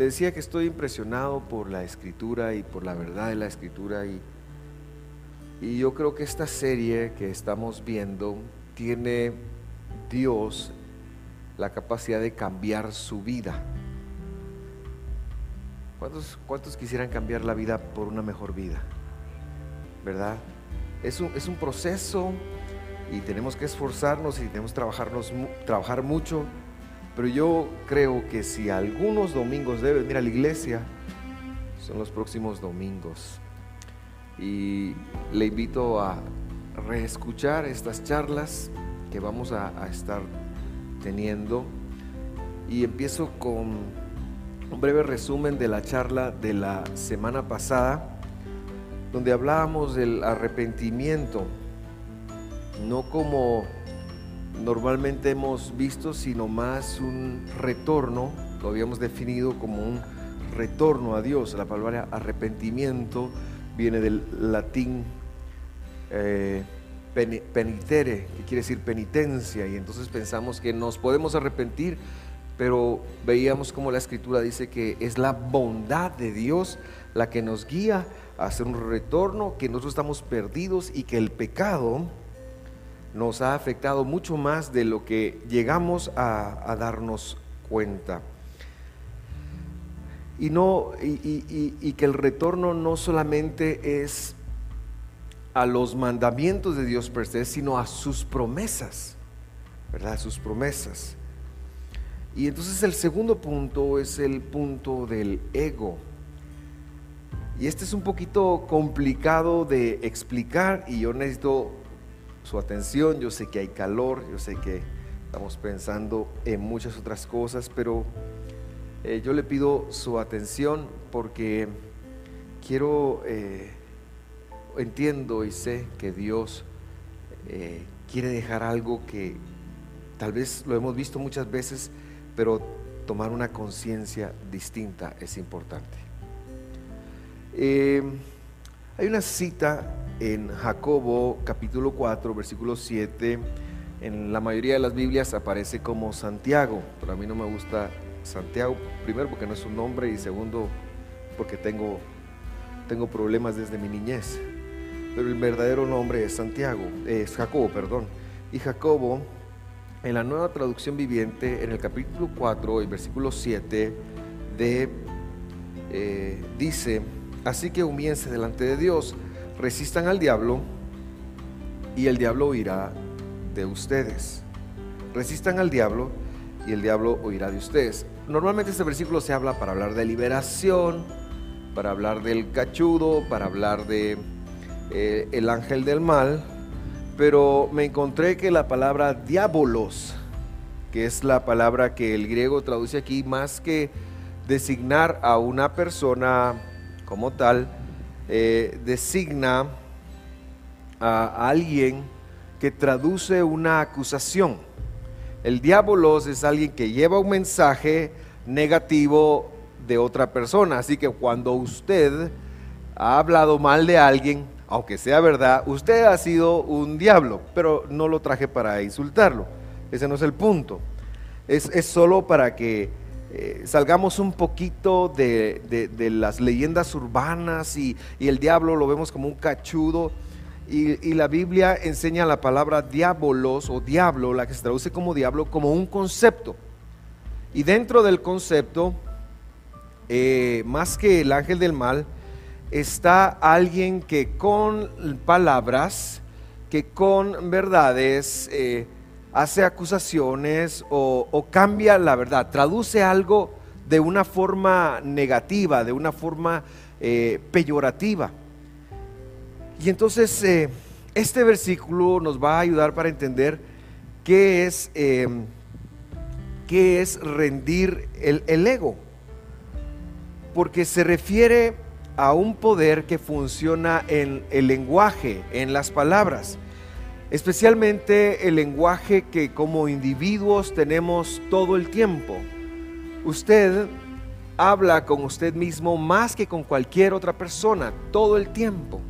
le decía que estoy impresionado por la escritura y por la verdad de la escritura y, y yo creo que esta serie que estamos viendo tiene Dios la capacidad de cambiar su vida. ¿Cuántos, ¿Cuántos, quisieran cambiar la vida por una mejor vida? ¿Verdad? Es un, es un proceso y tenemos que esforzarnos y tenemos que trabajarnos, trabajar mucho, pero yo creo que si algunos domingos debe venir a la iglesia, son los próximos domingos. Y le invito a reescuchar estas charlas que vamos a estar teniendo. Y empiezo con un breve resumen de la charla de la semana pasada, donde hablábamos del arrepentimiento, no como normalmente hemos visto, sino más un retorno, lo habíamos definido como un retorno a Dios. La palabra arrepentimiento viene del latín eh, penitere, que quiere decir penitencia, y entonces pensamos que nos podemos arrepentir, pero veíamos como la escritura dice que es la bondad de Dios la que nos guía a hacer un retorno, que nosotros estamos perdidos y que el pecado nos ha afectado mucho más de lo que llegamos a, darnos cuenta. Y, no, y, que el retorno no solamente es a los mandamientos de Dios per se, sino a sus promesas, ¿verdad? Sus promesas. Y entonces el segundo punto es el punto del ego. Y este es un poquito complicado de explicar y yo necesito su atención. Yo sé que hay calor, yo sé que estamos pensando en muchas otras cosas, pero eh, yo le pido su atención porque quiero, eh, entiendo y sé que Dios eh, quiere dejar algo que tal vez lo hemos visto muchas veces, pero tomar una conciencia distinta es importante. Hay una cita en Jacobo capítulo 4, versículo 7, en la mayoría de las Biblias aparece como Santiago, pero a mí no me gusta Santiago, primero porque no es un nombre y segundo porque tengo, tengo problemas desde mi niñez. Pero el verdadero nombre es Santiago, es Jacobo, perdón. Y Jacobo, en la nueva traducción viviente, en el capítulo 4 y versículo 7, de, eh, dice, así que humíense delante de Dios resistan al diablo y el diablo oirá de ustedes. Resistan al diablo y el diablo oirá de ustedes. Normalmente este versículo se habla para hablar de liberación, para hablar del cachudo, para hablar de eh, el ángel del mal, pero me encontré que la palabra diabolos, que es la palabra que el griego traduce aquí, más que designar a una persona como tal, eh, designa a alguien que traduce una acusación. El diabolos es alguien que lleva un mensaje negativo de otra persona. Así que cuando usted ha hablado mal de alguien, aunque sea verdad, usted ha sido un diablo, pero no lo traje para insultarlo. Ese no es el punto. Es, es solo para que eh, salgamos un poquito de, las leyendas urbanas y, el diablo lo vemos como un cachudo. Y, la Biblia enseña la palabra diabolos o diablo, la que se traduce como diablo, como un concepto. Y dentro del concepto, eh, más que el ángel del mal, está alguien que con palabras, que con verdades, eh, hace acusaciones o, cambia la verdad, traduce algo de una forma negativa, de una forma eh, peyorativa. Y entonces eh, este versículo nos va a ayudar para entender qué es, em, qué es rendir el ego, porque se refiere a un poder que funciona en el lenguaje, en las palabras especialmente el lenguaje que como individuos tenemos todo el tiempo. Usted habla con usted mismo más que con cualquier otra persona todo el tiempo.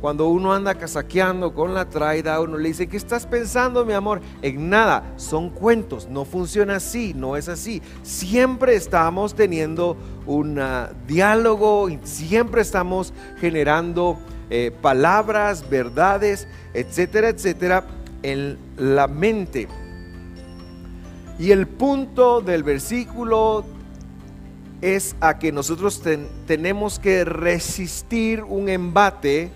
Cuando uno anda casaqueando con la traida, uno le dice, ¿qué estás pensando, mi amor? En nada, son cuentos, no funciona así, no es así. Siempre estamos teniendo un diálogo, siempre estamos generando eh, palabras, verdades, etcétera, etcétera, en la mente. Y el punto del versículo es a que nosotros tenemos que resistir un embate,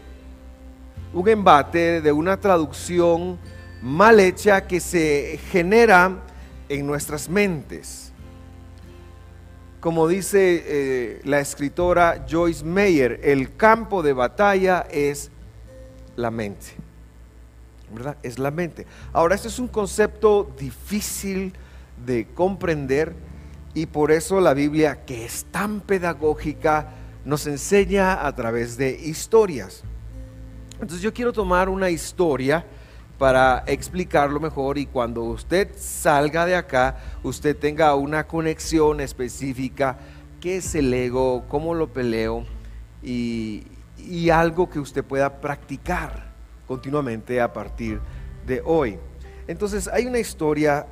un embate de una traducción mal hecha que se genera en nuestras mentes. Como dice eh, la escritora Joyce Meyer, el campo de batalla es la mente. ¿Verdad? Es la mente. Ahora, este es un concepto difícil de comprender y por eso la Biblia, que es tan pedagógica, nos enseña a través de historias. Entonces yo quiero tomar una historia para explicarlo mejor y cuando usted salga de acá, usted tenga una conexión específica, qué es el ego, cómo lo peleo y, y algo que usted pueda practicar continuamente a partir de hoy. Entonces hay una historia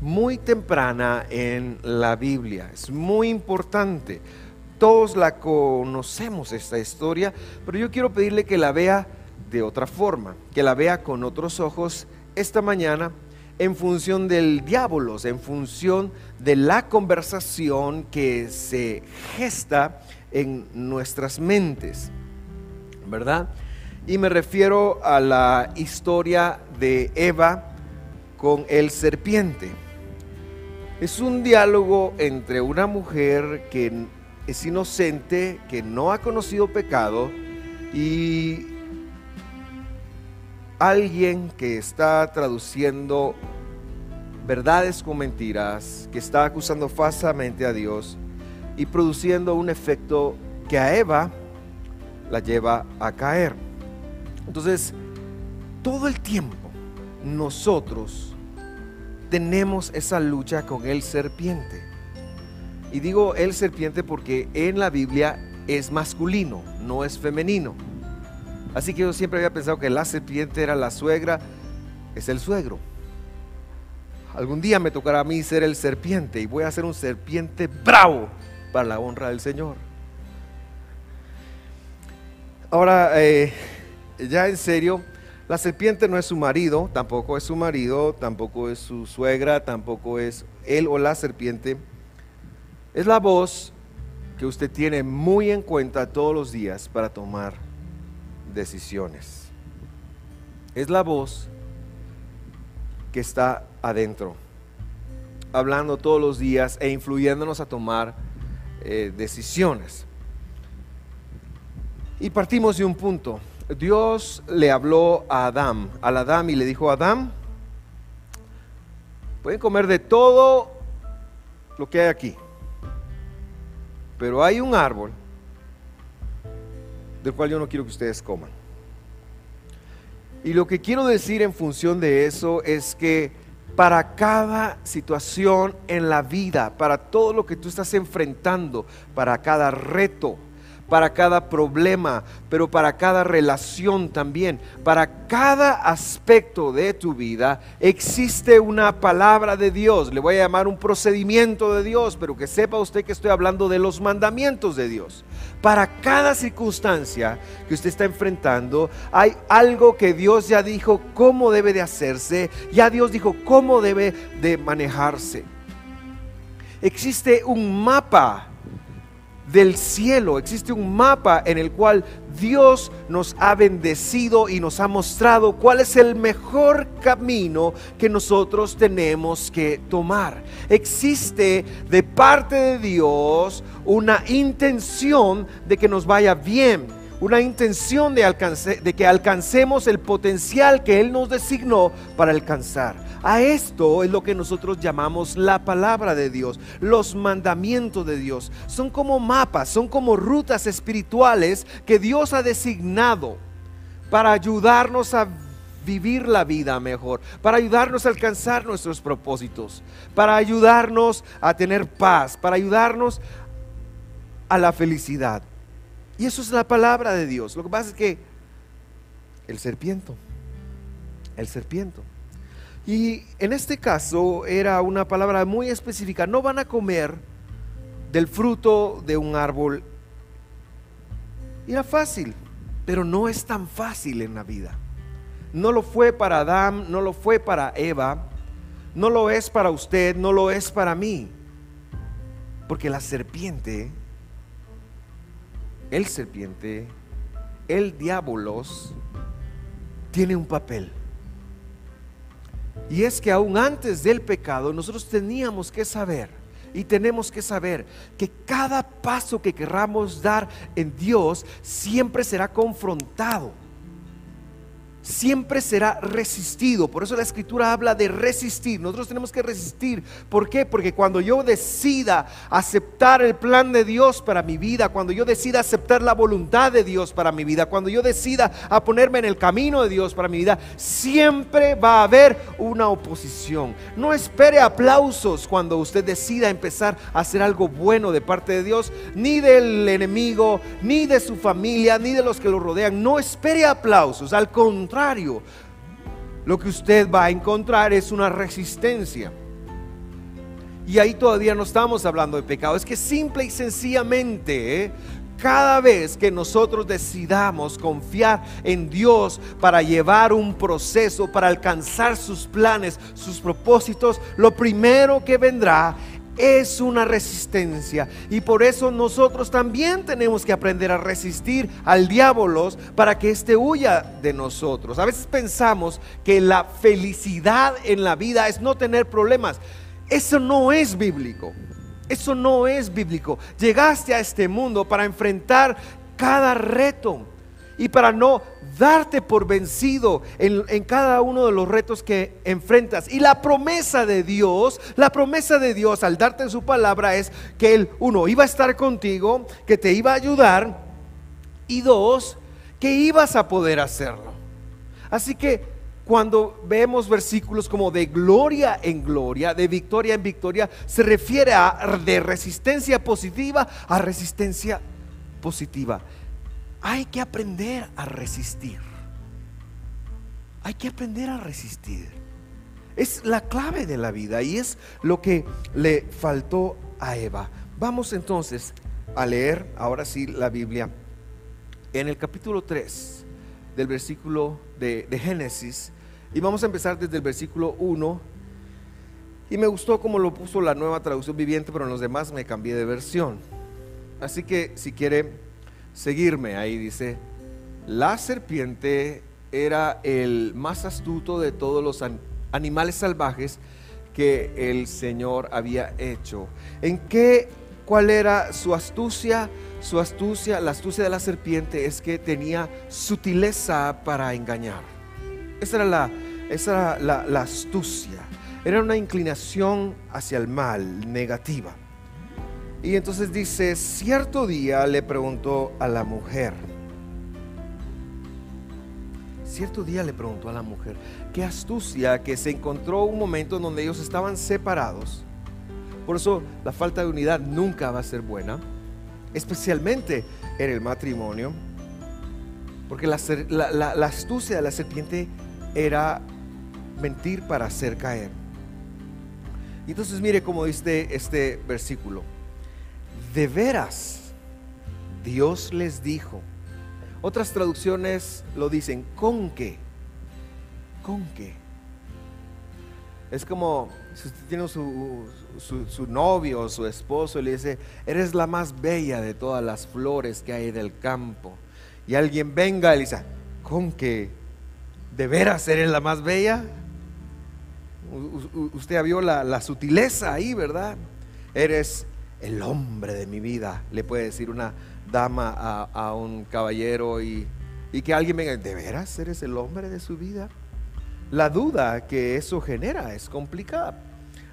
muy temprana en la Biblia. Es muy importante. Todos la conocemos esta historia, pero yo quiero pedirle que la vea de otra forma, que la vea con otros ojos esta mañana en función del diablo, en función de la conversación que se gesta en nuestras mentes, ¿verdad? Y me refiero a la historia de Eva con el serpiente. Es un diálogo entre una mujer que es inocente, que no ha conocido pecado, y alguien que está traduciendo verdades con mentiras, que está acusando falsamente a Dios y produciendo un efecto que a Eva la lleva a caer. Entonces, todo el tiempo nosotros tenemos esa lucha con el serpiente. Y digo el serpiente porque en la Biblia es masculino, no es femenino. Así que yo siempre había pensado que la serpiente era la suegra, es el suegro. Algún día me tocará a mí ser el serpiente y voy a ser un serpiente bravo para la honra del Señor. Ahora, eh, ya en serio, la serpiente no es su marido, tampoco es su marido, tampoco es su suegra, tampoco es él o la serpiente. Es la voz que usted tiene muy en cuenta todos los días para tomar decisiones. Es la voz que está adentro, hablando todos los días e influyéndonos a tomar eh, decisiones. Y partimos de un punto. Dios le habló a Adán, al Adán y le dijo, Adán, pueden comer de todo lo que hay aquí, pero hay un árbol del cual yo no quiero que ustedes coman. Y lo que quiero decir en función de eso es que para cada situación en la vida, para todo lo que tú estás enfrentando, para cada reto, para cada problema, pero para cada relación también, para cada aspecto de tu vida existe una palabra de Dios. Le voy a llamar un procedimiento de Dios, pero que sepa usted que estoy hablando de los mandamientos de Dios. Para cada circunstancia que usted está enfrentando, hay algo que Dios ya dijo cómo debe de hacerse, ya Dios dijo cómo debe de manejarse. Existe un mapa del cielo. Existe un mapa en el cual Dios nos ha bendecido y nos ha mostrado cuál es el mejor camino que nosotros tenemos que tomar. Existe de parte de Dios una intención de que nos vaya bien una intención de, de, que alcancemos el potencial que Él nos designó para alcanzar. A esto es lo que nosotros llamamos la palabra de Dios, los mandamientos de Dios. Son como mapas, son como rutas espirituales que Dios ha designado para ayudarnos a vivir la vida mejor, para ayudarnos a alcanzar nuestros propósitos, para ayudarnos a tener paz, para ayudarnos a la felicidad. Y eso es la palabra de Dios. Lo que pasa es que el serpiento. El serpiento. Y en este caso era una palabra muy específica. No van a comer del fruto de un árbol. Era fácil, pero no es tan fácil en la vida. No lo fue para Adán, no lo fue para Eva, no lo es para usted, no lo es para mí. Porque la serpiente, el serpiente, el diabolos, tiene un papel. Y es que aún antes del pecado nosotros teníamos que saber y tenemos que saber que cada paso que querramos dar en Dios siempre será confrontado siempre será resistido. Por eso la escritura habla de resistir. Nosotros tenemos que resistir. ¿Por qué? Porque cuando yo decida aceptar el plan de Dios para mi vida, cuando yo decida aceptar la voluntad de Dios para mi vida, cuando yo decida a ponerme en el camino de Dios para mi vida, siempre va a haber una oposición. No espere aplausos cuando usted decida empezar a hacer algo bueno de parte de Dios, ni del enemigo, ni de su familia, ni de los que lo rodean. No espere aplausos. Al contrario, lo que usted va a encontrar es una resistencia. Y ahí todavía no estamos hablando de pecado, es que simple y sencillamente, ¿eh? cada vez que nosotros decidamos confiar en Dios para llevar un proceso, para alcanzar sus planes, sus propósitos, lo primero que vendrá es una resistencia. Y por eso nosotros también tenemos que aprender a resistir al diablo para que éste huya de nosotros. A veces pensamos que la felicidad en la vida es no tener problemas. Eso no es bíblico. Eso no es bíblico. Llegaste a este mundo para enfrentar cada reto y para no darte por vencido en, cada uno de los retos que enfrentas. Y la promesa de Dios, la promesa de Dios al darte en su palabra es que Él, uno, iba a estar contigo, que te iba a ayudar, y dos, que ibas a poder hacerlo. Así que cuando vemos versículos como de gloria en gloria, de victoria en victoria, se refiere a de resistencia positiva a resistencia positiva. Hay que aprender a resistir. Hay que aprender a resistir. Es la clave de la vida y es lo que le faltó a Eva. Vamos entonces a leer ahora sí la Biblia en el capítulo 3 del versículo de, Génesis y vamos a empezar desde el versículo 1 y me gustó como lo puso la nueva traducción viviente, pero en los demás me cambié de versión. Así que si quiere seguirme. Ahí dice, la serpiente era el más astuto de todos los animales salvajes que el Señor había hecho. ¿En qué? ¿Cuál era su astucia? Su astucia, la astucia de la serpiente es que tenía sutileza para engañar. Esa era la, esa la astucia. Era una inclinación hacia el mal, negativa. Y entonces dice, cierto día le preguntó a la mujer, cierto día le preguntó a la mujer, qué astucia que se encontró un momento en donde ellos estaban separados. Por eso la falta de unidad nunca va a ser buena, especialmente en el matrimonio, porque la, astucia de la serpiente era mentir para hacer caer. Y entonces mire cómo dice este versículo de veras, Dios les dijo. Otras traducciones lo dicen, ¿con qué? ¿Con qué? Es como si usted tiene su, su, novio o su esposo y le dice, eres la más bella de todas las flores que hay del campo. Y alguien venga y le dice, ¿con qué? ¿De veras eres la más bella? usted vio la, la sutileza ahí, ¿verdad? Eres el hombre de mi vida, le puede decir una dama a, un caballero y, que alguien venga, ¿de veras eres el hombre de su vida? La duda que eso genera es complicada.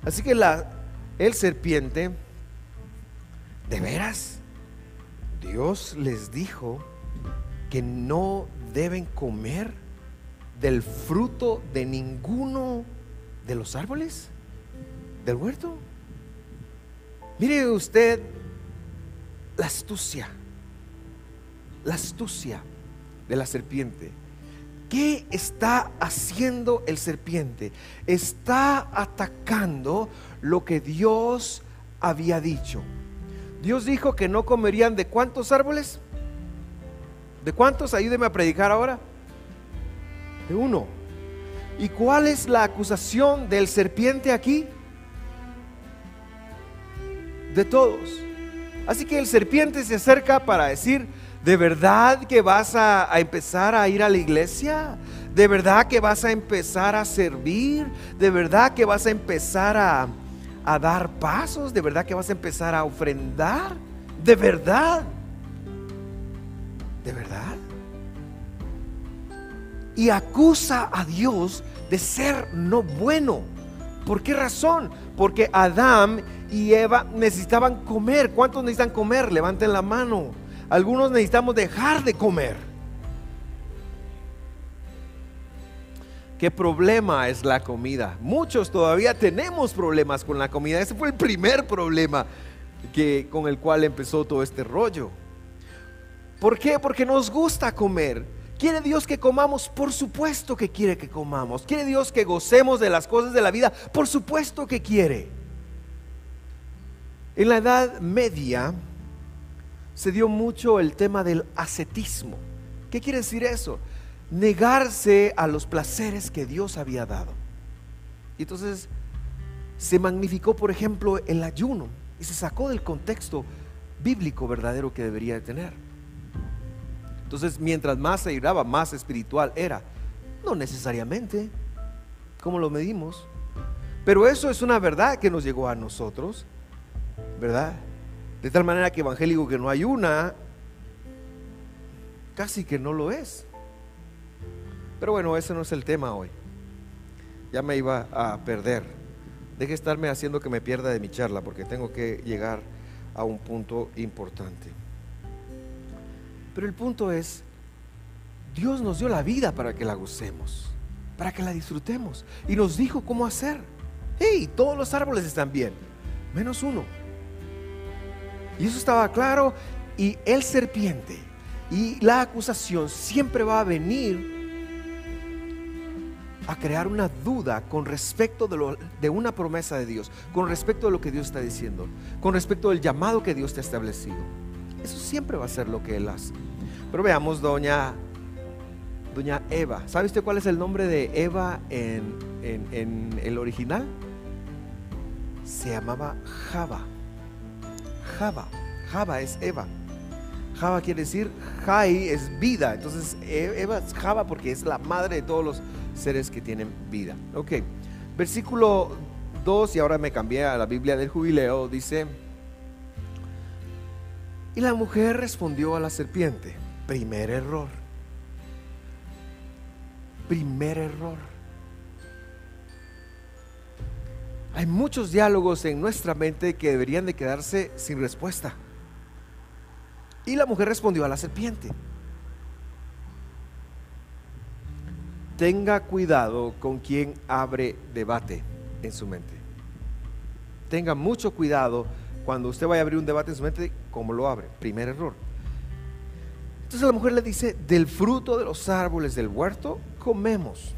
Así que la, el serpiente, ¿de veras? Dios les dijo que no deben comer del fruto de ninguno de los árboles del huerto. Mire usted la astucia, la astucia de la serpiente. ¿Qué está haciendo el serpiente? Está atacando lo que Dios había dicho. Dios dijo que no comerían de cuántos árboles? ¿De cuántos? Ayúdeme a predicar ahora. De uno. ¿Y cuál es la acusación del serpiente aquí? De todos. Así que el serpiente se acerca para decir, ¿de verdad que vas a, empezar a ir a la iglesia? ¿De verdad que vas a empezar a servir? ¿De verdad que vas a empezar a, dar pasos? ¿De verdad que vas a empezar a ofrendar? ¿De verdad? ¿De verdad? Y acusa a Dios de ser no bueno. ¿Por qué razón? Porque Adán y Eva necesitaban comer. ¿Cuántos necesitan comer? Levanten la mano. Algunos necesitamos dejar de comer. ¿Qué problema es la comida? Muchos todavía tenemos problemas con la comida. Ese fue el primer problema que, con el cual empezó todo este rollo. ¿Por qué? Porque nos gusta comer. ¿Quiere Dios que comamos? Por supuesto que quiere que comamos. ¿Quiere Dios que gocemos de las cosas de la vida? Por supuesto que quiere. En la Edad Media se dio mucho el tema del ascetismo. ¿Qué quiere decir eso? Negarse a los placeres que Dios había dado. Y entonces se magnificó, por ejemplo, el ayuno y se sacó del contexto bíblico verdadero que debería de tener. Entonces, mientras más se ayudaba, más espiritual era. No necesariamente. ¿Cómo lo medimos? Pero eso es una verdad que nos llegó a nosotros, ¿verdad? De tal manera que evangélico que no hay una, casi que no lo es. Pero bueno, ese no es el tema hoy. Ya me iba a perder. Deje estarme haciendo que me pierda de mi charla porque tengo que llegar a un punto importante. Pero el punto es, Dios nos dio la vida para que la gocemos, para que la disfrutemos. Y nos dijo cómo hacer. Hey, todos los árboles están bien, menos uno. Y eso estaba claro. Y el serpiente y la acusación siempre va a venir a crear una duda con respecto de, una promesa de Dios, con respecto de lo que Dios está diciendo, con respecto del llamado que Dios te ha establecido. Eso siempre va a ser lo que Él hace. Pero veamos, doña, doña Eva. ¿Sabe usted cuál es el nombre de Eva en, en el original? Se llamaba Java. Java. Java es Eva. Java quiere decir Jai es vida. Entonces e, Eva es Java porque es la madre de todos los seres que tienen vida. Ok. Versículo 2, y ahora me cambié a la Biblia del jubileo, dice, y la mujer respondió a la serpiente, primer error. Primer error. Hay muchos diálogos en nuestra mente que deberían de quedarse sin respuesta. Y la mujer respondió a la serpiente. Tenga cuidado con quien abre debate en su mente. Tenga mucho cuidado cuando usted vaya a abrir un debate en su mente, ¿cómo lo abre? Primer error. Entonces la mujer le dice, del fruto de los árboles del huerto comemos,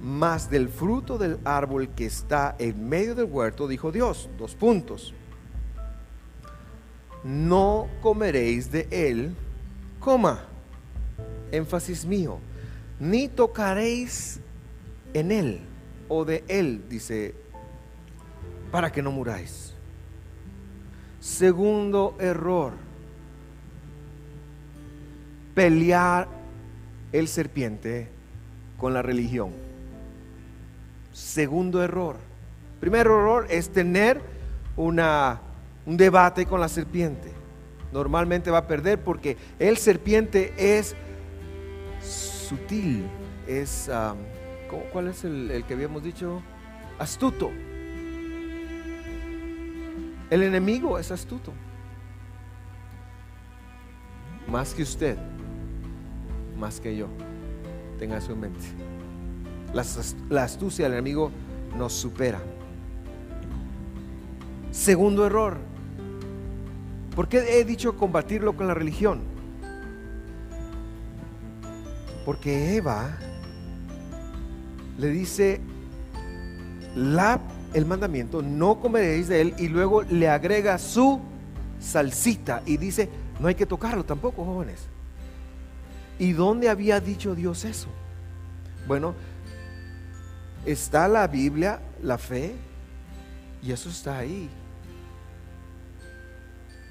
más del fruto del árbol que está en medio del huerto, dijo Dios, dos puntos. No comeréis de él, coma, énfasis mío, ni tocaréis en él o de él, dice, para que no muráis. Segundo error, pelear el serpiente con la religión. Segundo error. Primer error es tener una, un debate con la serpiente. Normalmente va a perder porque el serpiente es sutil, es, ¿cuál es el, el que habíamos dicho? Astuto. El enemigo es astuto. Más que usted, más que yo. Tenga eso en mente. La, astucia del enemigo nos supera. Segundo error. ¿Por qué he dicho combatirlo con la religión? Porque Eva le dice la, el mandamiento, no comeréis de él, y luego le agrega su salsita y dice, no hay que tocarlo tampoco, jóvenes. ¿Y dónde había dicho Dios eso? Bueno, está la Biblia, la fe, y eso está ahí.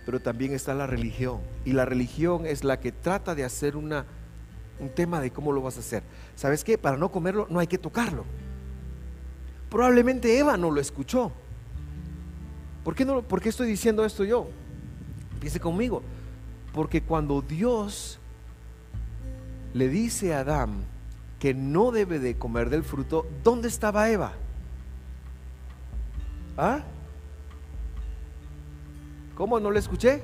Pero también está la religión. Y la religión es la que trata de hacer una, un tema de cómo lo vas a hacer. ¿Sabes qué? Para no comerlo no hay que tocarlo. Probablemente Eva no lo escuchó. ¿Por qué, no, ¿Por qué estoy diciendo esto yo? Empiece conmigo. Porque cuando Dios le dice a Adán que no debe de comer del fruto, ¿dónde estaba Eva? ¿Ah? ¿Cómo no le escuché?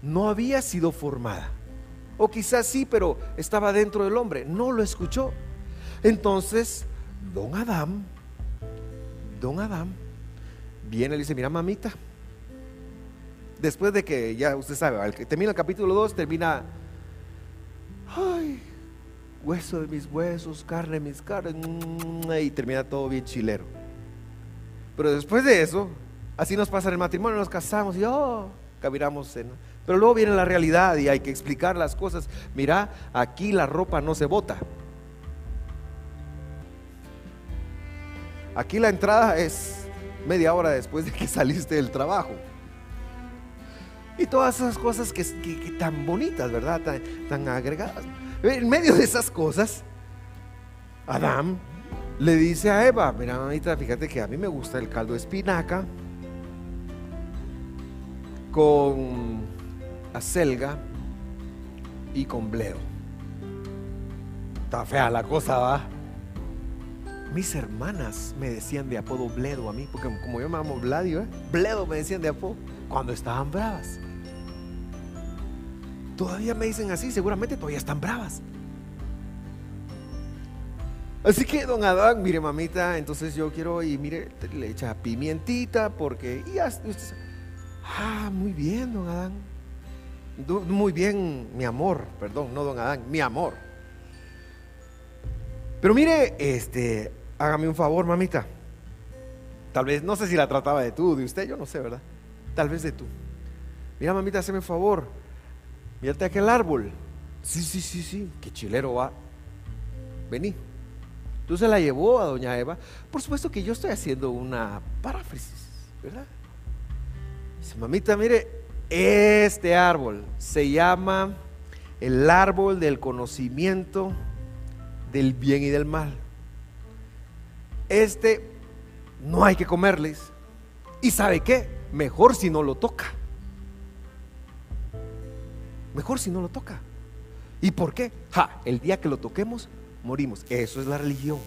No había sido formada. O quizás sí, pero estaba dentro del hombre. No lo escuchó. Entonces, don Adán, don Adán, viene y le dice, mira mamita, después de que ya usted sabe, termina el capítulo 2, termina, ay, hueso de mis huesos, carne de mis carnes, mm, y termina todo bien chilero. Pero después de eso, así nos pasa en el matrimonio, nos casamos y oh, caminamos en... Pero luego viene la realidad y hay que explicar las cosas. Mira, aquí la ropa no se bota. Aquí la entrada es media hora después de que saliste del trabajo. Y todas esas cosas que, tan bonitas, ¿verdad? Tan, agregadas. En medio de esas cosas, Adán le dice a Eva, mira mamita, fíjate que a mí me gusta el caldo de espinaca con acelga y con bledo. Está fea la cosa, va. Mis hermanas me decían de apodo Bledo a mí, porque como yo me llamo Bladio, ¿eh? Bledo me decían de apodo cuando estaban bravas. Todavía me dicen así, seguramente todavía están bravas. Así que don Adán, mire mamita, entonces yo quiero y mire, le echa pimientita porque y ah, muy bien, don Adán. Muy bien, mi amor, perdón, no don Adán, mi amor. Pero mire, este, hágame un favor, mamita. Tal vez, no sé si la trataba de tú, de usted, yo no sé, ¿verdad? Tal vez de tú. Mira, mamita, hazme un favor. Mírate aquel árbol. Sí, sí, sí, sí. Qué chilero va. Vení. Tú se la llevó a doña Eva. Por supuesto que yo estoy haciendo una paráfrasis, ¿verdad? Dice, mamita, mire, este árbol se llama el árbol del conocimiento del bien y del mal este no hay que comerles. ¿Y sabe qué? Mejor si no lo toca. Mejor si no lo toca. ¿Y por qué? Ja, el día que lo toquemos, morimos. Eso es la religión.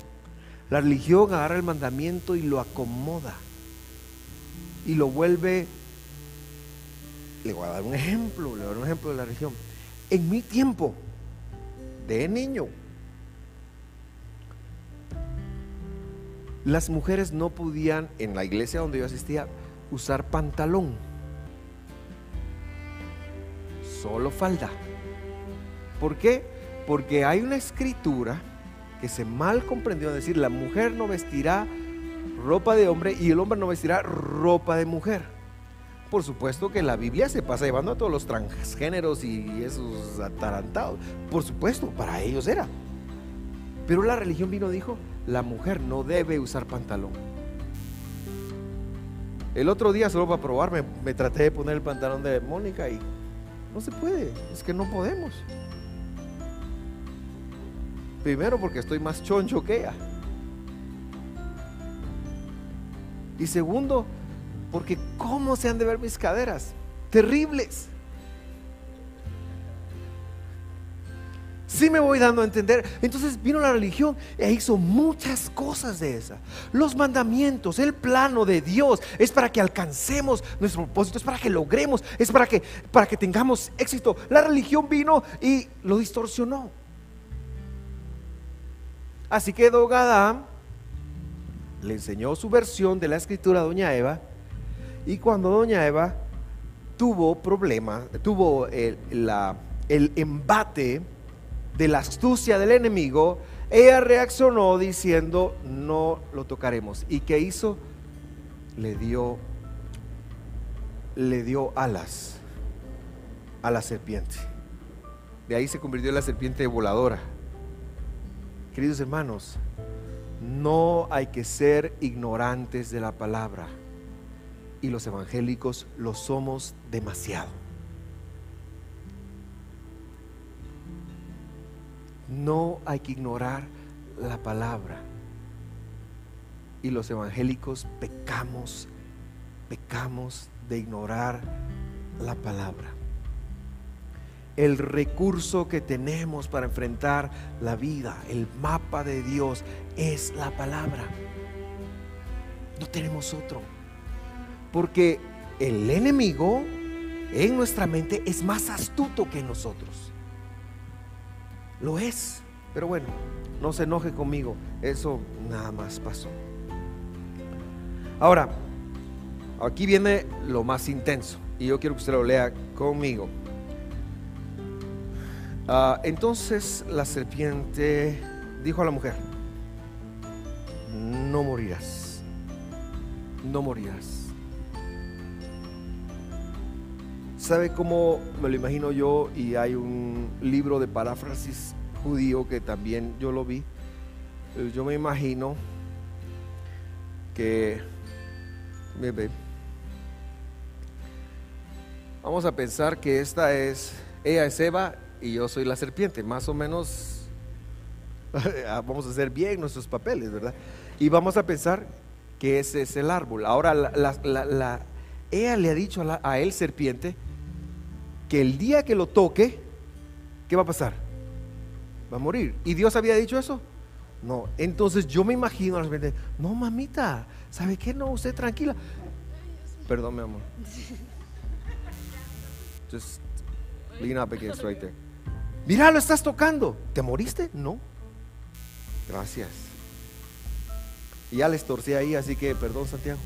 La religión agarra el mandamiento y lo acomoda. Y lo vuelve. Le voy a dar un ejemplo, le voy a dar un ejemplo de la religión. En mi tiempo, de niño, Las mujeres no podían, en la iglesia donde yo asistía, usar pantalón. Solo falda. ¿Por qué? Porque hay una escritura que se mal comprendió, es decir, la mujer no vestirá ropa de hombre y el hombre no vestirá ropa de mujer. Por supuesto que la Biblia se pasa llevando a todos los transgéneros y esos atarantados. Por supuesto, para ellos era. Pero la religión vino y dijo, la mujer no debe usar pantalón. El otro día, solo para probar, me, traté de poner el pantalón de Mónica y no se puede, es que no podemos. Primero porque estoy más choncho que ella. Y segundo, porque ¿cómo se han de ver mis caderas? Terribles. Sí me voy dando a entender. Entonces vino la religión e hizo muchas cosas de esa. Los mandamientos, el plano de Dios es para que alcancemos nuestro propósito, es para que logremos, es para que, para que tengamos éxito. La religión vino y lo distorsionó. Así que Don Adán le enseñó su versión de la escritura a Doña Eva y cuando Doña Eva tuvo problemas, tuvo el, el embate de la astucia del enemigo, ella reaccionó diciendo, no lo tocaremos. ¿Y qué hizo? Le dio, le dio alas a la serpiente. De ahí se convirtió en la serpiente voladora. Queridos hermanos, no hay que ser ignorantes de la palabra. Y los evangélicos lo somos demasiado. No hay que ignorar la palabra. Y los evangélicos pecamos, pecamos de ignorar la palabra. El recurso que tenemos para enfrentar la vida, el mapa de Dios, es la palabra. No tenemos otro. Porque el enemigo en nuestra mente es más astuto que nosotros. Lo es. Pero bueno, no se enoje conmigo. Eso nada más pasó. Ahora, aquí viene lo más intenso. Y yo quiero que usted lo lea conmigo. Ah, entonces la serpiente dijo a la mujer, no morirás, no morirás. ¿Sabe cómo me lo imagino yo? Y hay un libro de paráfrasis judío que también yo lo vi. Eh, yo me imagino que, vamos a pensar que esta es, ella es Eva y yo soy la serpiente, más o menos vamos a hacer bien nuestros papeles, ¿verdad? Y vamos a pensar que ese es el árbol. Ahora, la, ella le ha dicho a, a él, serpiente, que el día que lo toque, ¿qué va a pasar? Va a morir. ¿Y Dios había dicho eso? No. Entonces yo me imagino a la repente, no mamita, ¿sabe qué? No, usted tranquila. Perdón, mi amor. Just lean up against right there. Mira, lo estás tocando. ¿Te moriste? No. Gracias. Y ya les torcí ahí, así que perdón, Santiago.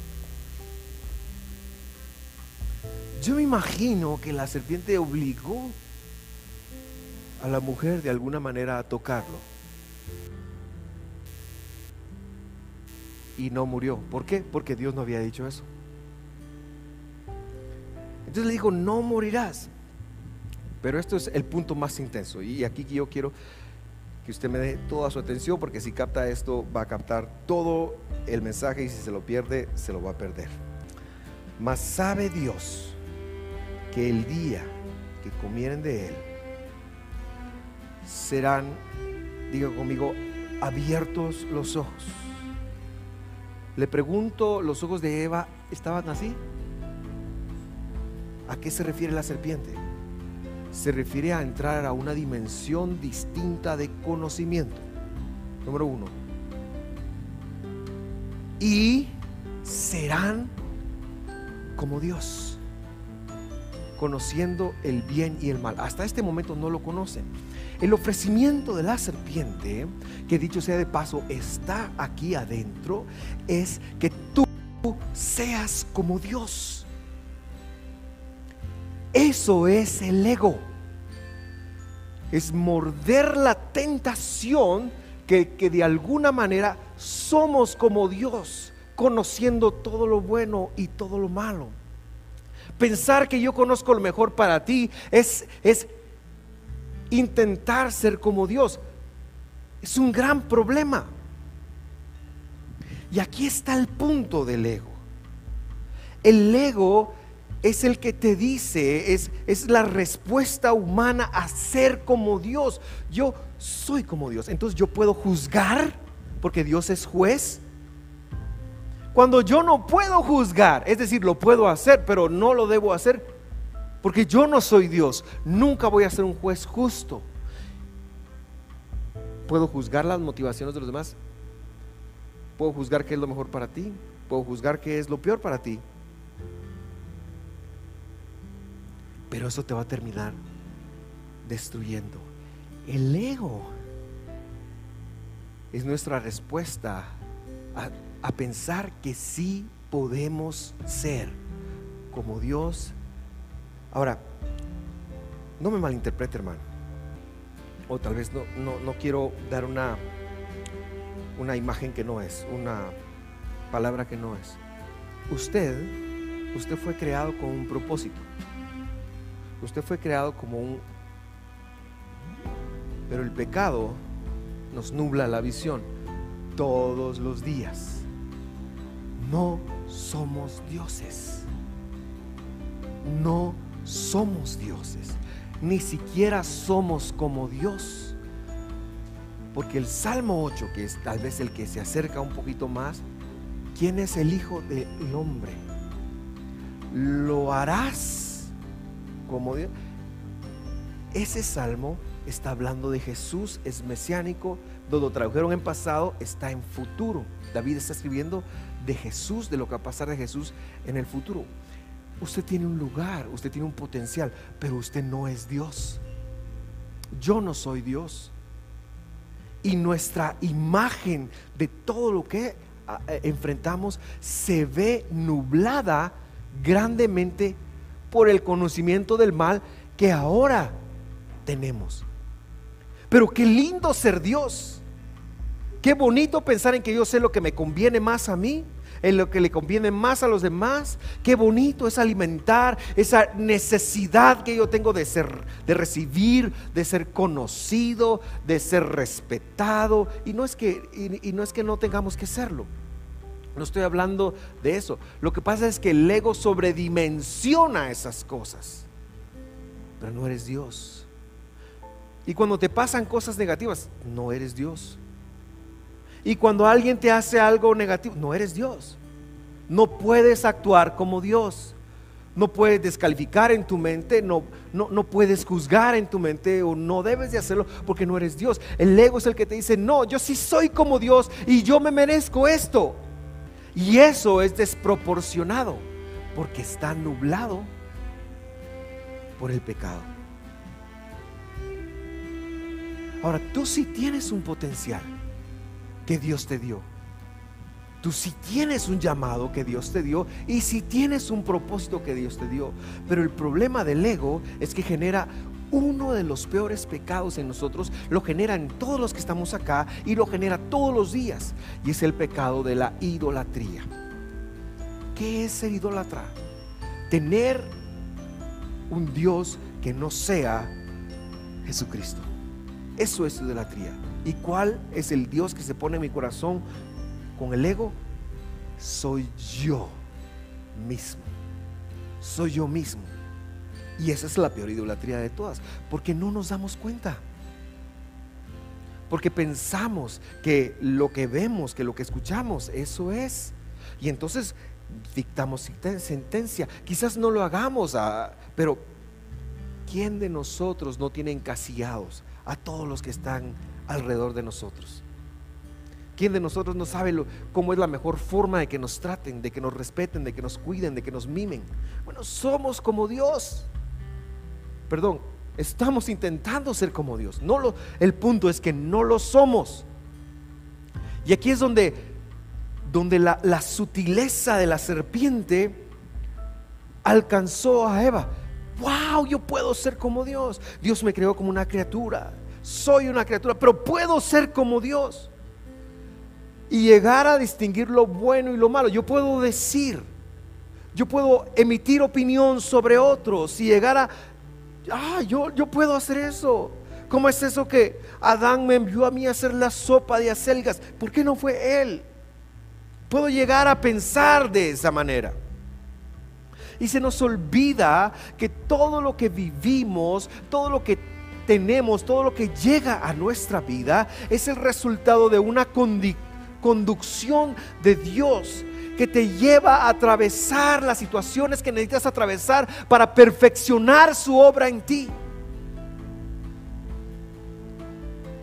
Yo me imagino que la serpiente obligó a la mujer de alguna manera a tocarlo. Y no murió. ¿Por qué? Porque Dios no había dicho eso. Entonces le dijo, no morirás. Pero esto es el punto más intenso. Y aquí yo quiero que usted me dé toda su atención porque si capta esto va a captar todo el mensaje y si se lo pierde, se lo va a perder. Mas sabe Dios que el día que comieren de él serán, diga conmigo, abiertos los ojos. Le pregunto, ¿los ojos de Eva estaban así? ¿A qué se refiere la serpiente? Se refiere a entrar a una dimensión distinta de conocimiento. Número uno. Y serán como Dios conociendo el bien y el mal. Hasta este momento no lo conocen. El ofrecimiento de la serpiente, que dicho sea de paso, está aquí adentro, es que tú seas como Dios. Eso es el ego. Es morder la tentación que, de alguna manera somos como Dios, conociendo todo lo bueno y todo lo malo. Pensar que yo conozco lo mejor para ti es, es intentar ser como Dios. Es un gran problema. Y aquí está el punto del ego. El ego es el que te dice, es, es la respuesta humana a ser como Dios. Yo soy como Dios. Entonces yo puedo juzgar porque Dios es juez cuando yo no puedo juzgar, es decir, lo puedo hacer, pero no lo debo hacer, porque yo no soy Dios, nunca voy a ser un juez justo. Puedo juzgar las motivaciones de los demás, puedo juzgar qué es lo mejor para ti, puedo juzgar qué es lo peor para ti. Pero eso te va a terminar destruyendo. El ego es nuestra respuesta a a pensar que sí podemos ser como Dios. Ahora, no me malinterprete, hermano. o tal vez no, no, no quiero dar una, una imagen que no es, una palabra que no es. Usted, usted fue creado con un propósito. Usted fue creado como un... Pero el pecado nos nubla la visión todos los días. No somos dioses. No somos dioses ni siquiera somos como Dios. Porque el Salmo 8, que es tal vez el que se acerca un poquito más, ¿quién es el Hijo del Hombre? Lo harás como Dios. Ese salmo está hablando de Jesús, es mesiánico, donde lo tradujeron en pasado, está en futuro. David está escribiendo de Jesús, de lo que va a pasar de Jesús en el futuro. Usted tiene un lugar, usted tiene un potencial, pero usted no es Dios. Yo no soy Dios. Y nuestra imagen de todo lo que ah, eh, enfrentamos se ve nublada grandemente por el conocimiento del mal que ahora tenemos. Pero qué lindo ser Dios. Qué bonito pensar en que yo sé lo que me conviene más a mí en lo que le conviene más a los demás. Qué bonito es alimentar esa necesidad que yo tengo de ser, de recibir, de ser conocido, de ser respetado. Y no es que, y, no, es que no tengamos que serlo. No estoy hablando de eso. Lo que pasa es que el ego sobredimensiona esas cosas. Pero no eres Dios. Y cuando te pasan cosas negativas, no eres Dios. Y cuando alguien te hace algo negativo, no eres Dios. No puedes actuar como Dios. No puedes descalificar en tu mente, no, no, no, puedes juzgar en tu mente o no debes de hacerlo porque no eres Dios. El ego es el que te dice, no, yo sí soy como Dios y yo me merezco esto. Y eso es desproporcionado porque está nublado por el pecado. Ahora, tú sí tienes un potencial que Dios te dio. Tú sí tienes un llamado que Dios te dio y si tienes un propósito que Dios te dio. Pero el problema del ego es que genera uno de los peores pecados en nosotros, lo genera en todos los que estamos acá y lo genera todos los días. Y es el pecado de la idolatría. ¿Qué es ser idólatra? Tener un Dios que no sea Jesucristo. Eso es idolatría. ¿Y cuál es el Dios que se pone en mi corazón con el ego? Soy yo mismo. Soy yo mismo. Y esa es la peor idolatría de todas, porque no nos damos cuenta. Porque pensamos que lo que vemos, que lo que escuchamos, eso es. Y entonces dictamos sentencia. Quizás no lo hagamos, ah, pero ¿quién de nosotros no tiene encasillados a todos los que están alrededor de nosotros. ¿Quién de nosotros no sabe cómo es la mejor forma de que nos traten, de que nos respeten, de que nos cuiden, de que nos mimen? Bueno, somos como Dios. Perdón, estamos intentando ser como Dios. No lo, el punto es que no lo somos. Y aquí es donde, donde la, la sutileza de la serpiente alcanzó a Eva. Wow, yo puedo ser como Dios. Dios me creó como una criatura soy una criatura, pero puedo ser como Dios y llegar a distinguir lo bueno y lo malo. Yo puedo decir, yo puedo emitir opinión sobre otros y llegar a, ah, yo, yo puedo hacer eso. ¿Cómo es eso que Adán me envió a mí a hacer la sopa de acelgas? ¿Por qué no fue él? Puedo llegar a pensar de esa manera. Y se nos olvida que todo lo que vivimos, todo lo que tenemos, todo lo que llega a nuestra vida, es el resultado de una conducción de Dios que te lleva a atravesar las situaciones que necesitas atravesar para perfeccionar su obra en ti.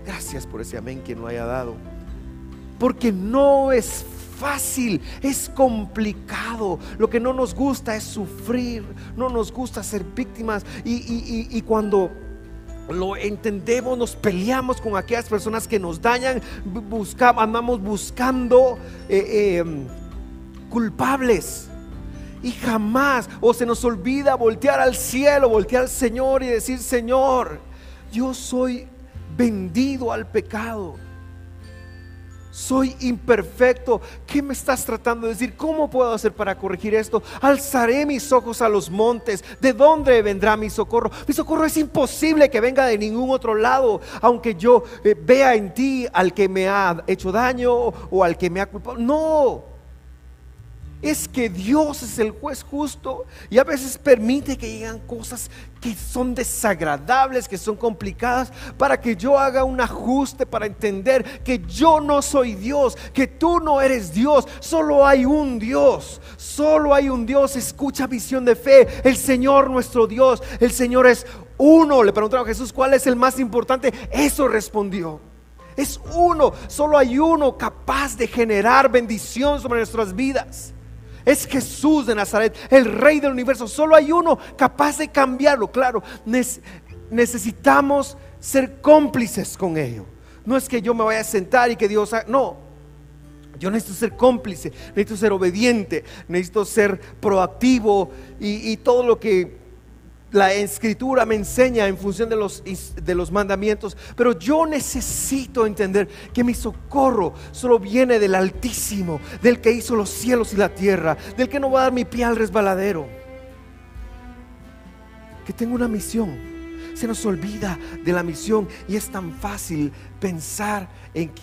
Gracias por ese amén que no haya dado. Porque no es fácil, es complicado. Lo que no nos gusta es sufrir, no nos gusta ser víctimas. Y, y cuando lo entendemos, nos peleamos con aquellas personas que nos dañan, buscamos, andamos buscando eh, em, culpables. Y jamás, o se nos olvida voltear al cielo, voltear al Señor y decir, Señor, yo soy vendido al pecado. Soy imperfecto. ¿Qué me estás tratando de decir? ¿Cómo puedo hacer para corregir esto? Alzaré mis ojos a los montes. ¿De dónde vendrá mi socorro? Mi socorro es imposible que venga de ningún otro lado. Aunque yo eh, vea en ti al que me ha hecho daño o al que me ha culpado. No es que Dios es el juez justo y a veces permite que lleguen cosas que son desagradables, que son complicadas, para que yo haga un ajuste, para entender que yo no soy Dios, que tú no eres Dios, solo hay un Dios, solo hay un Dios, escucha visión de fe, el Señor nuestro Dios, el Señor es uno. Le preguntaron a Jesús, ¿cuál es el más importante? Eso respondió. Es uno, solo hay uno capaz de generar bendición sobre nuestras vidas es Jesús de Nazaret, el Rey del universo. Solo hay uno capaz de cambiarlo. Claro, necesitamos ser cómplices con ello. No es que yo me vaya a sentar y que Dios... No, yo necesito ser cómplice, necesito ser obediente, necesito ser proactivo y todo lo que la escritura me enseña en función de los, de los mandamientos, pero yo necesito entender que mi socorro solo viene del Altísimo, del que hizo los cielos y la tierra, del que no va a dar mi pie al resbaladero. Que tengo una misión. Se nos olvida de la misión y es tan fácil pensar en que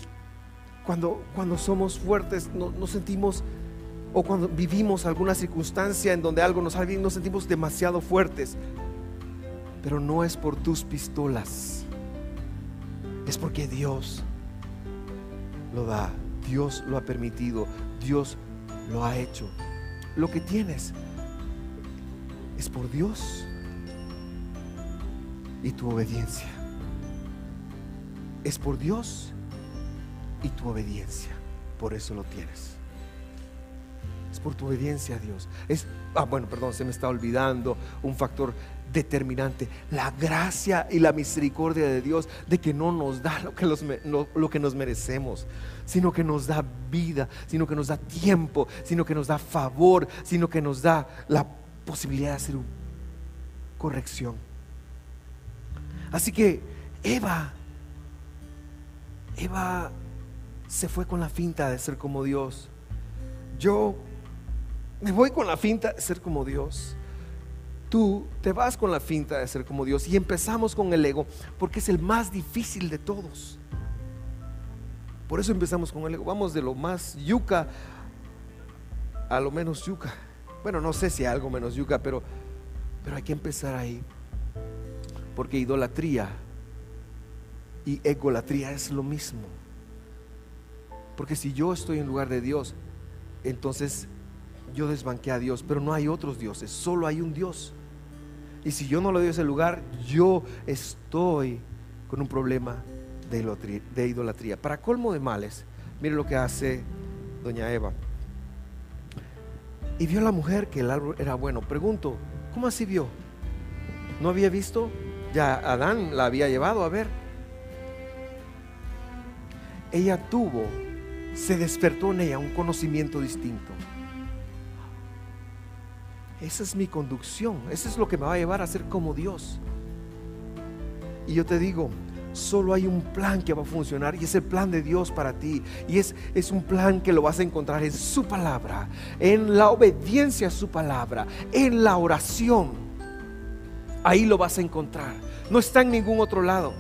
cuando, cuando somos fuertes nos sentimos o cuando vivimos alguna circunstancia en donde algo nos sale bien, nos sentimos demasiado fuertes. Pero no es por tus pistolas, es porque Dios lo da, Dios lo ha permitido, Dios lo ha hecho. Lo que tienes es por Dios y tu obediencia. Es por Dios y tu obediencia. Por eso lo tienes por tu obediencia a Dios. Es, ah, bueno, perdón, se me está olvidando un factor determinante, la gracia y la misericordia de Dios de que no nos da lo que, lo que nos merecemos, sino que nos da vida, sino que nos da tiempo, sino que nos da favor, sino que nos da la posibilidad de hacer corrección. Así que Eva, Eva se fue con la finta de ser como Dios. Yo me voy con la finta de ser como Dios. Tú te vas con la finta de ser como Dios y empezamos con el ego porque es el más difícil de todos. Por eso empezamos con el ego. Vamos de lo más yuca a lo menos yuca. Bueno, no sé si algo menos yuca, pero, pero hay que empezar ahí. Porque idolatría y egolatría es lo mismo. Porque si yo estoy en lugar de Dios, entonces yo desbanqué a Dios, pero no hay otros dioses, solo hay un Dios. Y si yo no le doy ese lugar, yo estoy con un problema de idolatría. Para colmo de males, mire lo que hace doña Eva. Y vio a la mujer que el árbol era bueno. Pregunto, ¿cómo así vio? ¿No había visto? Ya Adán la había llevado a ver. Ella tuvo, se despertó en ella un conocimiento distinto. Esa es mi conducción. Eso es lo que me va a llevar a ser como Dios. Y yo te digo, solo hay un plan que va a funcionar y es el plan de Dios para ti. Y es, es un plan que lo vas a encontrar en su palabra, en la obediencia a su palabra, en la oración. Ahí lo vas a encontrar. No está en ningún otro lado.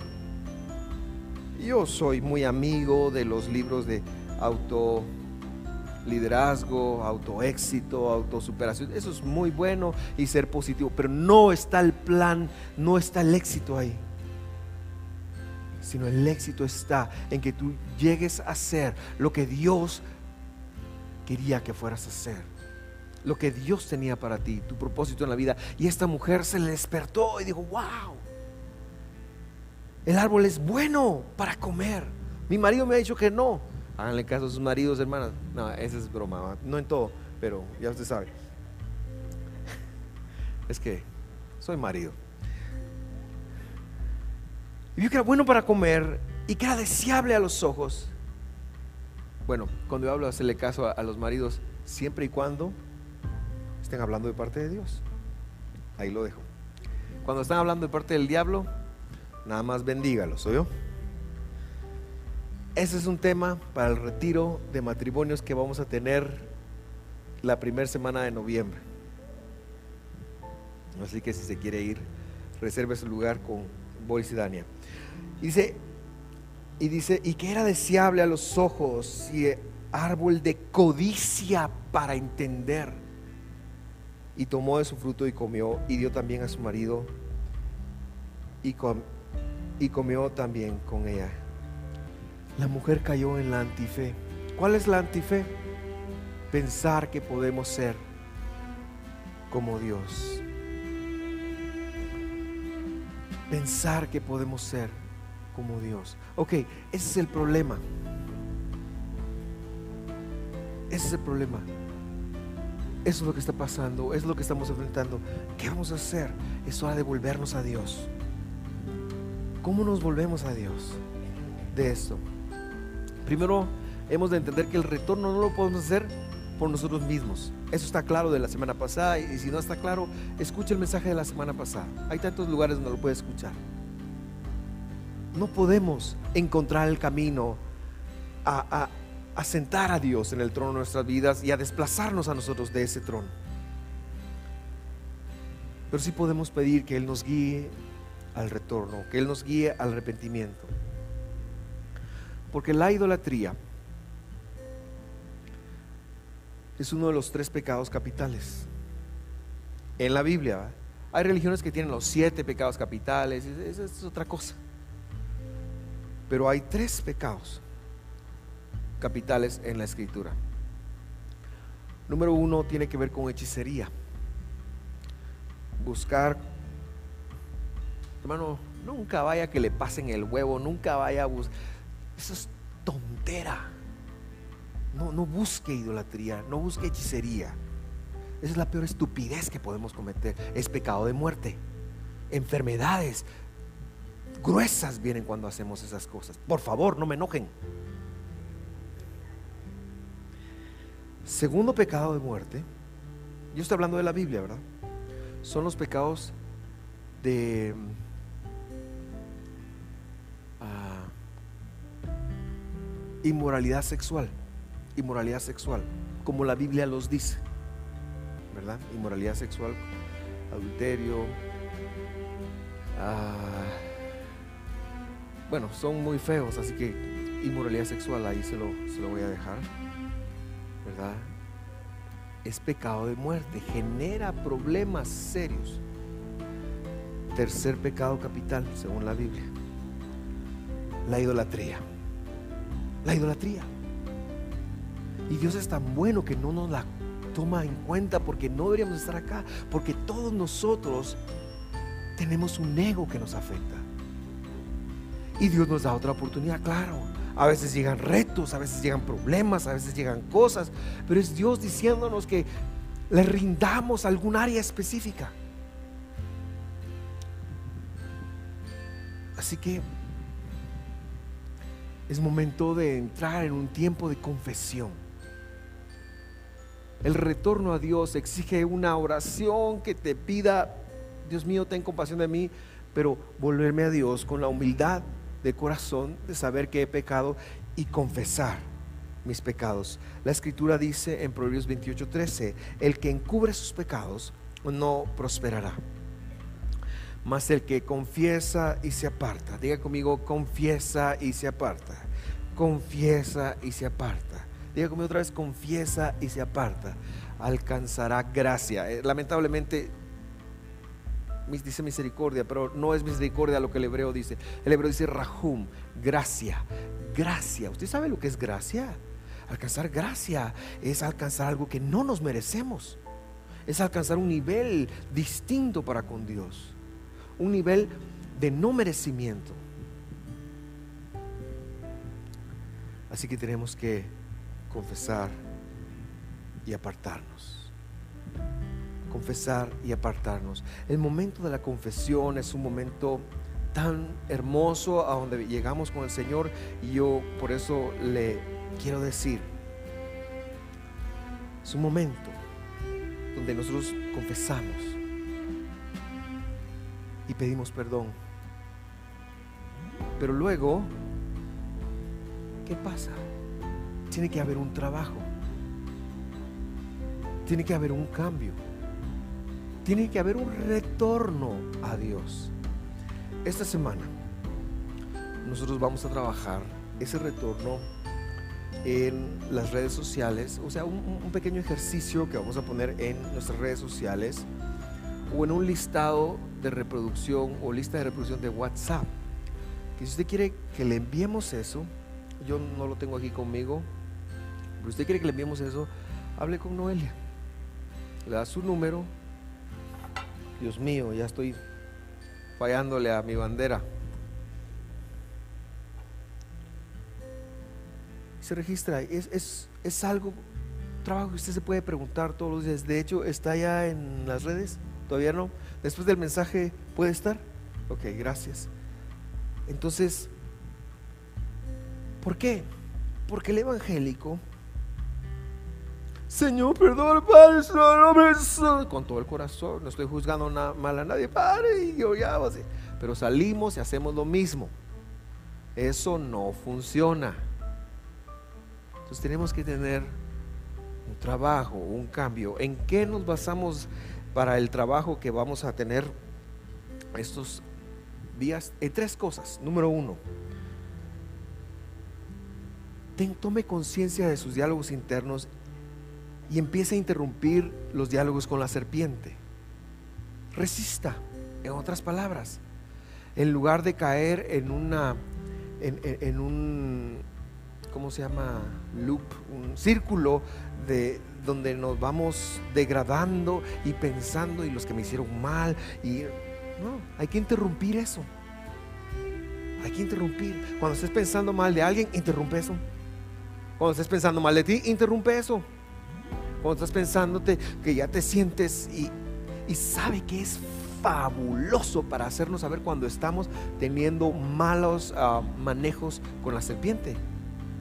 Yo soy muy amigo de los libros de auto liderazgo, autoéxito, autosuperación. Eso es muy bueno y ser positivo, pero no está el plan, no está el éxito ahí. Sino el éxito está en que tú llegues a ser lo que Dios quería que fueras a ser. Lo que Dios tenía para ti, tu propósito en la vida. Y esta mujer se le despertó y dijo, wow, el árbol es bueno para comer. Mi marido me ha dicho que no, Háganle caso a sus maridos, hermanas. No, esa es broma, no en todo, pero ya usted sabe. Es que soy marido. Y vio que era bueno para comer y que era deseable a los ojos. Bueno, cuando yo hablo de hacerle caso a, los maridos, siempre y cuando estén hablando de parte de Dios. Ahí lo dejo. Cuando están hablando de parte del diablo, nada más bendígalos, ¿soy yo? Ese es un tema para el retiro de matrimonios que vamos a tener la primera semana de noviembre. Así que si se quiere ir, reserve su lugar con Boris y Dania. Dice, y dice, y que era deseable a los ojos y árbol de codicia para entender. Y tomó de su fruto y comió, y dio también a su marido, y, y comió también con ella. La mujer cayó en la antife. ¿Cuál es la antife? Pensar que podemos ser como Dios. Pensar que podemos ser como Dios. Ok, ese es el problema. Ese es el problema. Eso es lo que está pasando, es lo que estamos enfrentando. ¿Qué vamos a hacer? Es hora de volvernos a Dios. ¿Cómo nos volvemos a Dios de esto? Primero, hemos de entender que el retorno no lo podemos hacer por nosotros mismos. Eso está claro de la semana pasada y si no está claro, escucha el mensaje de la semana pasada. Hay tantos lugares donde lo puedes escuchar. No podemos encontrar el camino a, a sentar a Dios en el trono de nuestras vidas y a desplazarnos a nosotros de ese trono. Pero sí podemos pedir que Él nos guíe al retorno, que Él nos guíe al arrepentimiento. Porque la idolatría es uno de los tres pecados capitales en la Biblia. Hay religiones que tienen los siete pecados capitales, esa es otra cosa. Pero hay tres pecados capitales en la escritura. Número uno tiene que ver con hechicería. Buscar, hermano, nunca vaya que le pasen el huevo, nunca vaya a buscar. Eso es tontera. No, no busque idolatría, no busque hechicería. Esa es la peor estupidez que podemos cometer. Es pecado de muerte. Enfermedades gruesas vienen cuando hacemos esas cosas. Por favor, no me enojen. Segundo pecado de muerte, yo estoy hablando de la Biblia, ¿verdad? Son los pecados de inmoralidad sexual, inmoralidad sexual, como la Biblia los dice, ¿verdad? Inmoralidad sexual, adulterio, ah, bueno, son muy feos, así que inmoralidad sexual ahí se lo, se lo voy a dejar. ¿verdad? Es pecado de muerte, genera problemas serios. Tercer pecado capital, según la Biblia, la idolatría. La idolatría. Y Dios es tan bueno que no nos la toma en cuenta porque no deberíamos estar acá, porque todos nosotros tenemos un ego que nos afecta. Y Dios nos da otra oportunidad, claro. A veces llegan retos, a veces llegan problemas, a veces llegan cosas, pero es Dios diciéndonos que le rindamos algún área específica. Así que es momento de entrar en un tiempo de confesión. El retorno a Dios exige una oración que te pida, Dios mío, ten compasión de mí, pero volverme a Dios con la humildad de corazón de saber que he pecado y confesar mis pecados. La escritura dice en Proverbios 28:13, el que encubre sus pecados no prosperará. Mas el que confiesa y se aparta, diga conmigo, confiesa y se aparta. Confiesa y se aparta. Diga conmigo otra vez, confiesa y se aparta. Alcanzará gracia. Eh, lamentablemente dice misericordia, pero no es misericordia lo que el hebreo dice. El hebreo dice rahum, gracia, gracia. ¿Usted sabe lo que es gracia? Alcanzar gracia es alcanzar algo que no nos merecemos. Es alcanzar un nivel distinto para con Dios. Un nivel de no merecimiento. Así que tenemos que confesar y apartarnos confesar y apartarnos. El momento de la confesión es un momento tan hermoso a donde llegamos con el Señor y yo por eso le quiero decir, es un momento donde nosotros confesamos y pedimos perdón. Pero luego, ¿qué ¿qué pasa? Tiene que haber un trabajo. Tiene que haber un cambio. Tiene que haber un retorno a Dios. Esta semana nosotros vamos a trabajar ese retorno en las redes sociales, o sea, un, pequeño ejercicio que vamos a poner en nuestras redes sociales o en un listado de reproducción o lista de reproducción de WhatsApp. Si usted quiere que le enviemos eso, yo no lo tengo aquí conmigo, pero usted quiere que le enviemos eso, hable con Noelia. Le da su número. Dios mío, ya estoy fallándole a mi bandera. Se registra, es, es, es algo, trabajo que usted se puede preguntar todos los días. De hecho, está ya en las redes, todavía no. Después del mensaje, ¿puede estar? Ok, gracias. Entonces, ¿por qué? Porque el evangélico, Señor, perdón, Padre, con todo el corazón, no estoy juzgando nada mal a nadie, Padre, y yo ya, pero salimos y hacemos lo mismo. Eso no funciona. Entonces tenemos que tener un trabajo, un cambio. ¿En qué nos basamos para el trabajo que vamos a tener estos días? En tres cosas. Número uno, tome conciencia de sus diálogos internos y empiece a interrumpir los diálogos con la serpiente. Resista, en otras palabras, en lugar de caer en una, en, un, ¿cómo se llama? Loop, un círculo de donde nos vamos degradando y pensando y los que me hicieron mal y no, hay que interrumpir eso. Hay que interrumpir. Cuando estés pensando mal de alguien, interrumpe eso. Cuando estés pensando mal de ti, interrumpe eso. Cuando estás pensándote que ya te sientes y, sabe que es fabuloso para hacernos saber cuando estamos teniendo malos ah, manejos con la serpiente.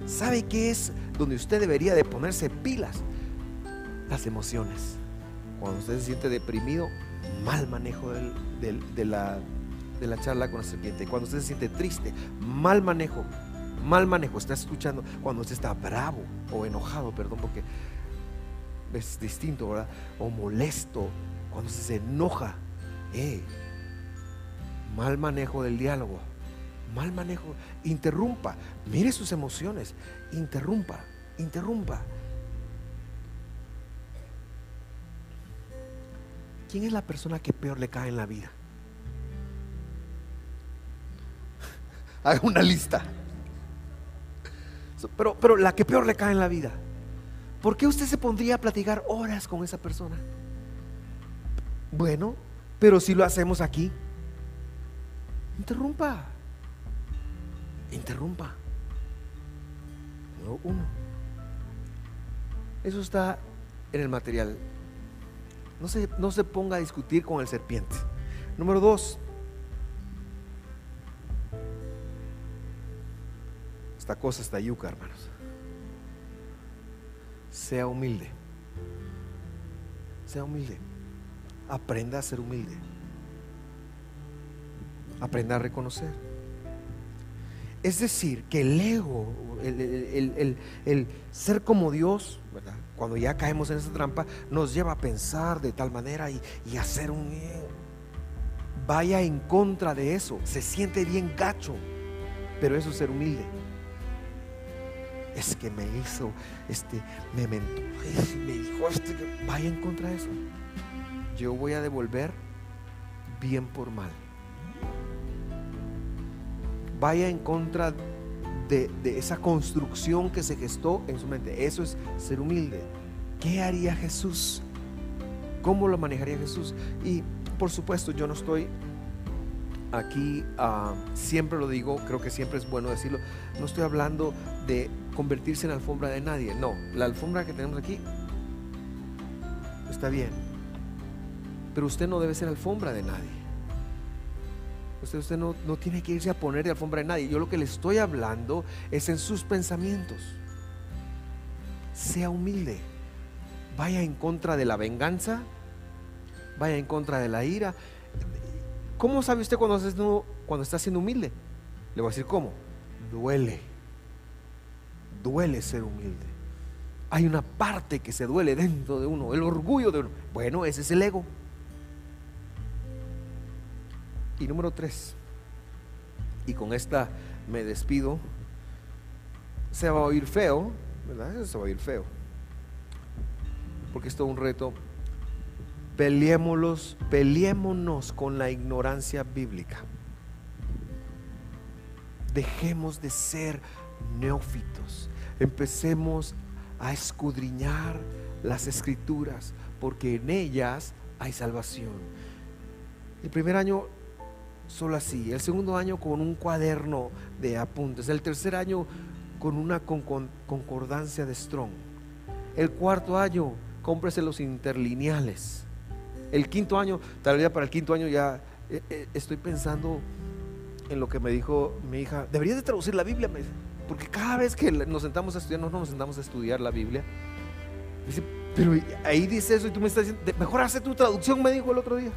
¿Sabe que es donde usted debería de ponerse pilas? Las emociones. Cuando usted se siente deprimido, mal manejo de, la, de la charla con la serpiente. Cuando usted se siente triste, mal manejo. Mal manejo, está escuchando cuando usted está bravo o enojado, perdón, porque es distinto, ¿verdad? O molesto, cuando se enoja. Eh, mal manejo del diálogo, mal manejo, interrumpa, mire sus emociones, interrumpa, interrumpa. ¿Quién es la persona que peor le cae en la vida? Haga una lista. Pero, pero la que peor le cae en la vida. ¿Por qué usted se pondría a platicar horas con esa persona? Bueno, pero si lo hacemos aquí, interrumpa. Interrumpa. Número uno. Eso está en el material. No se, no se ponga a discutir con el serpiente. Número dos. Esta cosa está yuca, hermanos sea humilde. Sea humilde. Aprenda a ser humilde. Aprenda a reconocer. Es decir, que el ego, el, ser como Dios, cuando ya caemos en esa trampa, nos lleva a pensar de tal manera y, hacer un... Vaya en contra de eso. Se siente bien gacho, pero eso es ser humilde es que me hizo, este, me mentó, me dijo este, vaya en contra de eso. Yo voy a devolver bien por mal. Vaya en contra de, de esa construcción que se gestó en su mente. Eso es ser humilde. ¿Qué haría Jesús? ¿Cómo lo manejaría Jesús? Y por supuesto, yo no estoy aquí, ah, siempre lo digo, creo que siempre es bueno decirlo, no estoy hablando de convertirse en alfombra de nadie, no, la alfombra que tenemos aquí está bien, pero usted no debe ser alfombra de nadie. Usted, usted no, no tiene que irse a poner de alfombra de nadie. Yo lo que le estoy hablando es en sus pensamientos. Sea humilde. Vaya en contra de la venganza. Vaya en contra de la ira. ¿Cómo sabe usted cuando, cuando está siendo humilde? Le voy a decir cómo. Duele. duele ser humilde. Hay una parte que se duele dentro de uno, el orgullo de uno. Bueno, ese es el ego. Y número tres, y con esta me despido, se va a oír feo, ¿verdad? Se va a oír feo. Porque esto es un reto. Peleémoslos, peleémonos con la ignorancia bíblica. Dejemos de ser neófitos. Empecemos a escudriñar las escrituras, porque en ellas hay salvación. El primer año solo así, el segundo año con un cuaderno de apuntes, el tercer año con una concordancia de Strong, el cuarto año cómprese los interlineales, el quinto año, tal vez para el quinto año ya eh, eh, estoy pensando en lo que me dijo mi hija, deberías de traducir la Biblia, porque cada vez que nos sentamos a estudiar, no nos sentamos a estudiar la Biblia. Dice, pero ahí dice eso y tú me estás diciendo, mejor hace tu traducción, me dijo el otro día.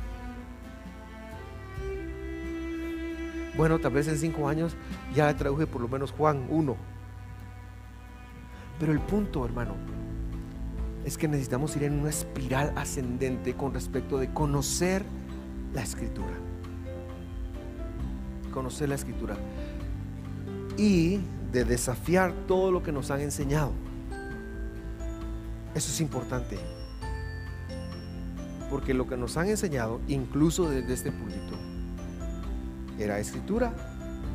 Bueno, tal vez en cinco años ya traduje por lo menos Juan 1. Pero el punto, hermano, es que necesitamos ir en una espiral ascendente con respecto de conocer la escritura. Conocer la escritura. Y de desafiar todo lo que nos han enseñado. Eso es importante. Porque lo que nos han enseñado, incluso desde este púlpito, era escritura,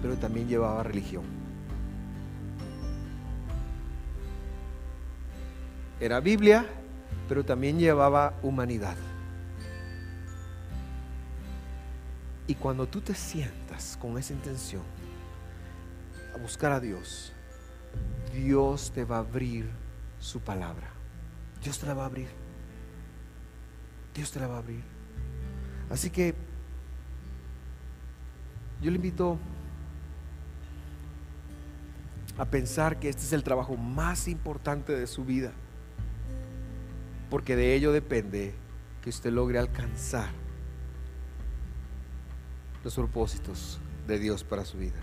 pero también llevaba religión. Era Biblia, pero también llevaba humanidad. Y cuando tú te sientas con esa intención a buscar a Dios, Dios te va a abrir su palabra. Dios te la va a abrir. Dios te la va a abrir. Así que yo le invito a pensar que este es el trabajo más importante de su vida, porque de ello depende que usted logre alcanzar los propósitos de Dios para su vida.